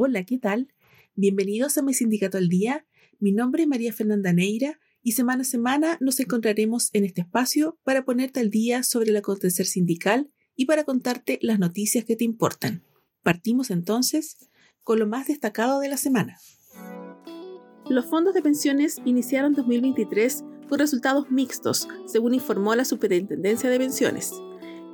Hola, ¿qué tal? Bienvenidos a mi sindicato al día. Mi nombre es María Fernanda Neira y semana a semana nos encontraremos en este espacio para ponerte al día sobre el acontecer sindical y para contarte las noticias que te importan. Partimos entonces con lo más destacado de la semana. Los fondos de pensiones iniciaron 2023 con resultados mixtos, según informó la Superintendencia de Pensiones.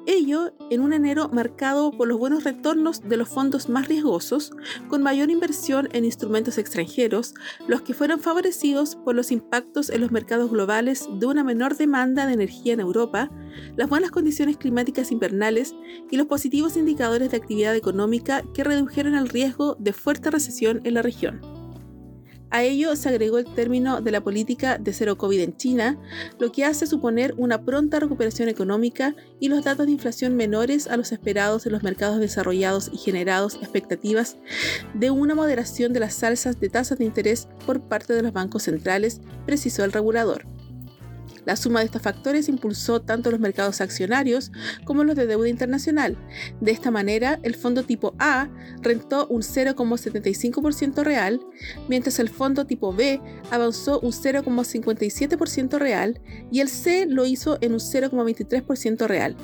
Ello en un enero marcado por los buenos retornos de los fondos más riesgosos, con mayor inversión en instrumentos extranjeros, los que fueron favorecidos por los impactos en los mercados globales de una menor demanda de energía en Europa, las buenas condiciones climáticas invernales y los positivos indicadores de actividad económica que redujeron el riesgo de fuerte recesión en la región. A ello se agregó el término de la política de cero COVID en China, lo que hace suponer una pronta recuperación económica y los datos de inflación menores a los esperados en los mercados desarrollados y generados expectativas de una moderación de las alzas de tasas de interés por parte de los bancos centrales, precisó el regulador. La suma de estos factores impulsó tanto los mercados accionarios como los de deuda internacional. De esta manera, el fondo tipo A rentó un 0,75% real, mientras el fondo tipo B avanzó un 0,57% real y el C lo hizo en un 0,23% real.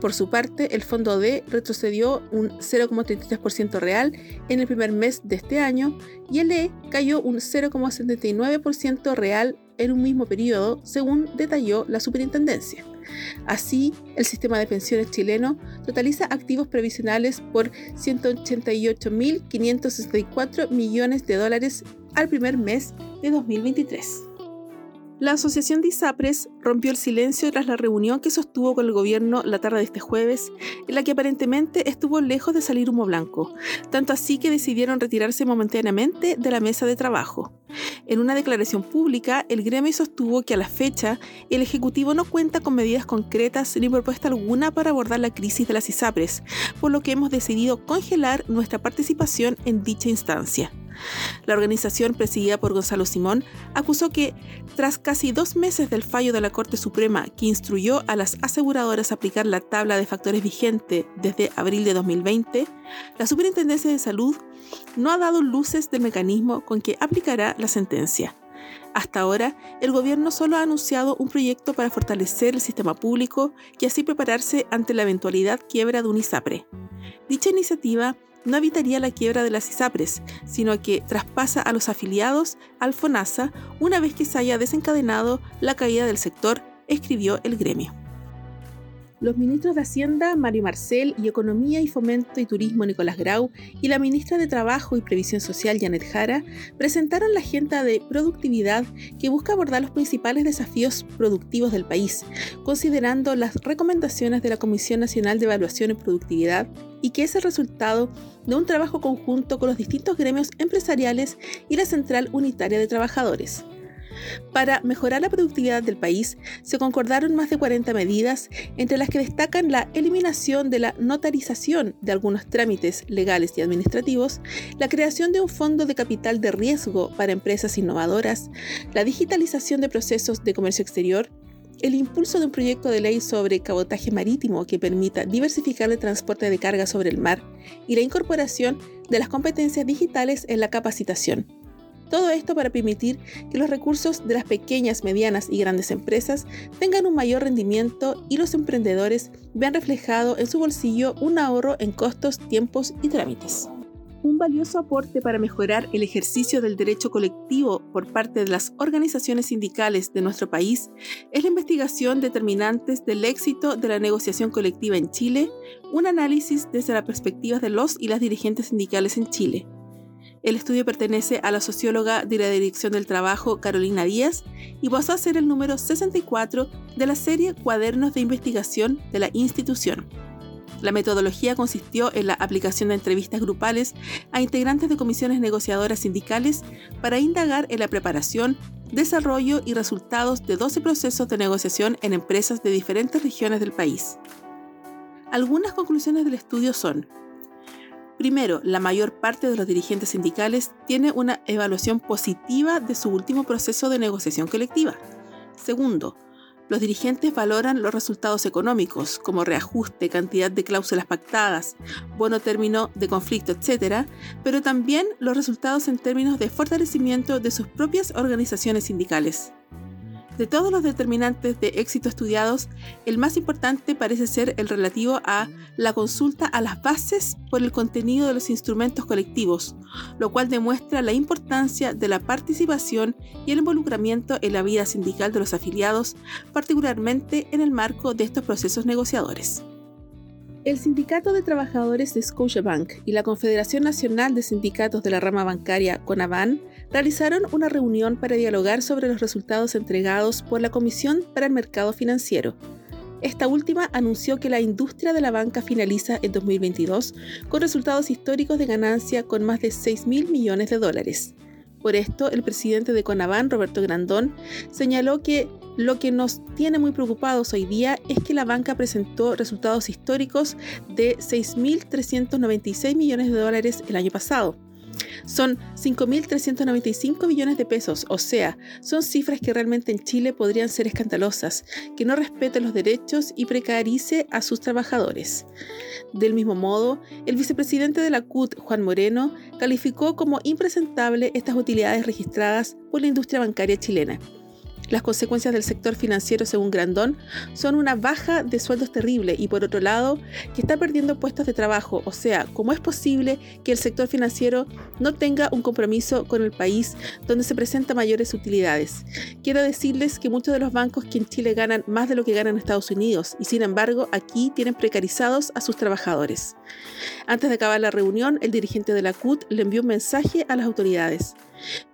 Por su parte, el fondo D retrocedió un 0,33% real en el primer mes de este año y el E cayó un 0,79% real en un mismo periodo, según detalló la superintendencia. Así, el sistema de pensiones chileno totaliza activos previsionales por 188.564 millones de dólares al primer mes de 2023. La Asociación de ISAPRES rompió el silencio tras la reunión que sostuvo con el gobierno la tarde de este jueves, en la que aparentemente estuvo lejos de salir humo blanco, tanto así que decidieron retirarse momentáneamente de la mesa de trabajo. En una declaración pública, el gremio sostuvo que a la fecha el Ejecutivo no cuenta con medidas concretas ni propuesta alguna para abordar la crisis de las ISAPRES, por lo que hemos decidido congelar nuestra participación en dicha instancia. La organización, presidida por Gonzalo Simón, acusó que, tras casi dos meses del fallo de la Corte Suprema que instruyó a las aseguradoras a aplicar la tabla de factores vigente desde abril de 2020, la Superintendencia de Salud no ha dado luces del mecanismo con que aplicará la sentencia. Hasta ahora, el gobierno solo ha anunciado un proyecto para fortalecer el sistema público y así prepararse ante la eventualidad quiebra de un ISAPRE. Dicha iniciativa no evitaría la quiebra de las ISAPRES, sino que traspasa a los afiliados al FONASA una vez que se haya desencadenado la caída del sector, escribió el gremio. Los ministros de Hacienda, Mario Marcel, y Economía y Fomento y Turismo, Nicolás Grau, y la ministra de Trabajo y Previsión Social, Janet Jara, presentaron la agenda de productividad que busca abordar los principales desafíos productivos del país, considerando las recomendaciones de la Comisión Nacional de Evaluación y Productividad y que es el resultado de un trabajo conjunto con los distintos gremios empresariales y la Central Unitaria de Trabajadores. Para mejorar la productividad del país, se concordaron más de 40 medidas, entre las que destacan la eliminación de la notarización de algunos trámites legales y administrativos, la creación de un fondo de capital de riesgo para empresas innovadoras, la digitalización de procesos de comercio exterior, el impulso de un proyecto de ley sobre cabotaje marítimo que permita diversificar el transporte de carga sobre el mar y la incorporación de las competencias digitales en la capacitación. Todo esto para permitir que los recursos de las pequeñas, medianas y grandes empresas tengan un mayor rendimiento y los emprendedores vean reflejado en su bolsillo un ahorro en costos, tiempos y trámites. Un valioso aporte para mejorar el ejercicio del derecho colectivo por parte de las organizaciones sindicales de nuestro país es la investigación determinantes del éxito de la negociación colectiva en Chile, un análisis desde la perspectiva de los y las dirigentes sindicales en Chile. El estudio pertenece a la socióloga de la Dirección del Trabajo Carolina Díaz y pasó a ser el número 64 de la serie Cuadernos de Investigación de la institución. La metodología consistió en la aplicación de entrevistas grupales a integrantes de comisiones negociadoras sindicales para indagar en la preparación, desarrollo y resultados de 12 procesos de negociación en empresas de diferentes regiones del país. Algunas conclusiones del estudio son, Primero, la mayor parte de los dirigentes sindicales tiene una evaluación positiva de su último proceso de negociación colectiva. Segundo, los dirigentes valoran los resultados económicos, como reajuste, cantidad de cláusulas pactadas, bono término de conflicto, etc., pero también los resultados en términos de fortalecimiento de sus propias organizaciones sindicales. De todos los determinantes de éxito estudiados, el más importante parece ser el relativo a la consulta a las bases por el contenido de los instrumentos colectivos, lo cual demuestra la importancia de la participación y el involucramiento en la vida sindical de los afiliados, particularmente en el marco de estos procesos negociadores. El Sindicato de Trabajadores de Scotiabank y la Confederación Nacional de Sindicatos de la Rama Bancaria, CONABAN, realizaron una reunión para dialogar sobre los resultados entregados por la Comisión para el Mercado Financiero. Esta última anunció que la industria de la banca finaliza en 2022 con resultados históricos de ganancia con más de 6 mil millones de dólares. Por esto, el presidente de Conaban, Roberto Grandón, señaló que lo que nos tiene muy preocupados hoy día es que la banca presentó resultados históricos de 6.396 millones de dólares el año pasado, son 5.395 millones de pesos, o sea, son cifras que realmente en Chile podrían ser escandalosas, que no respeten los derechos y precarice a sus trabajadores. Del mismo modo, el vicepresidente de la CUT, Juan Moreno, calificó como impresentable estas utilidades registradas por la industria bancaria chilena las consecuencias del sector financiero, según Grandón, son una baja de sueldos terrible y, por otro lado, que está perdiendo puestos de trabajo. O sea, ¿cómo es posible que el sector financiero no tenga un compromiso con el país donde se presentan mayores utilidades? Quiero decirles que muchos de los bancos que en Chile ganan más de lo que ganan en Estados Unidos y, sin embargo, aquí tienen precarizados a sus trabajadores. Antes de acabar la reunión, el dirigente de la CUT le envió un mensaje a las autoridades.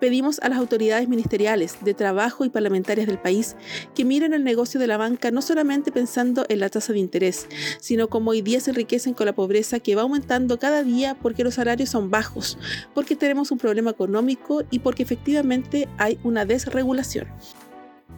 Pedimos a las autoridades ministeriales de trabajo y parlamentarias del país que miren el negocio de la banca no solamente pensando en la tasa de interés, sino como hoy día se enriquecen con la pobreza que va aumentando cada día porque los salarios son bajos, porque tenemos un problema económico y porque efectivamente hay una desregulación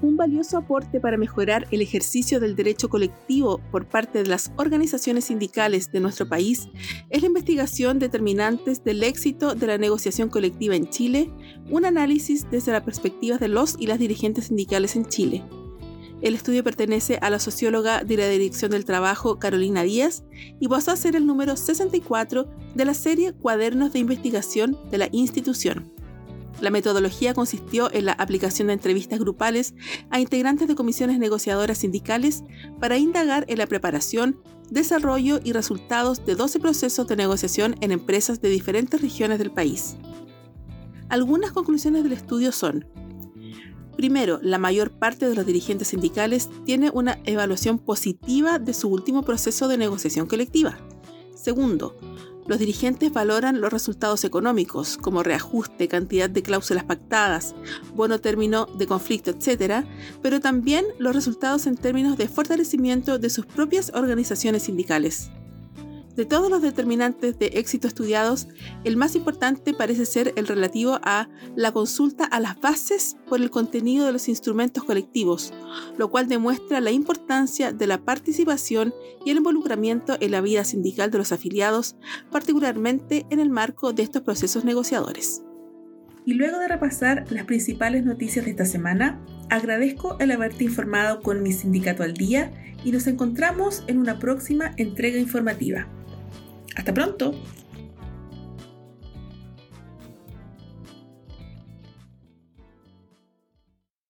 un valioso aporte para mejorar el ejercicio del derecho colectivo por parte de las organizaciones sindicales de nuestro país es la investigación determinantes del éxito de la negociación colectiva en Chile, un análisis desde la perspectiva de los y las dirigentes sindicales en Chile. El estudio pertenece a la socióloga de la Dirección del Trabajo Carolina Díaz y pasó a ser el número 64 de la serie Cuadernos de Investigación de la institución. La metodología consistió en la aplicación de entrevistas grupales a integrantes de comisiones negociadoras sindicales para indagar en la preparación, desarrollo y resultados de 12 procesos de negociación en empresas de diferentes regiones del país. Algunas conclusiones del estudio son, Primero, la mayor parte de los dirigentes sindicales tiene una evaluación positiva de su último proceso de negociación colectiva. Segundo, los dirigentes valoran los resultados económicos, como reajuste, cantidad de cláusulas pactadas, bono término de conflicto, etc., pero también los resultados en términos de fortalecimiento de sus propias organizaciones sindicales. De todos los determinantes de éxito estudiados, el más importante parece ser el relativo a la consulta a las bases por el contenido de los instrumentos colectivos, lo cual demuestra la importancia de la participación y el involucramiento en la vida sindical de los afiliados, particularmente en el marco de estos procesos negociadores. Y luego de repasar las principales noticias de esta semana, agradezco el haberte informado con mi sindicato al día y nos encontramos en una próxima entrega informativa. Hasta pronto.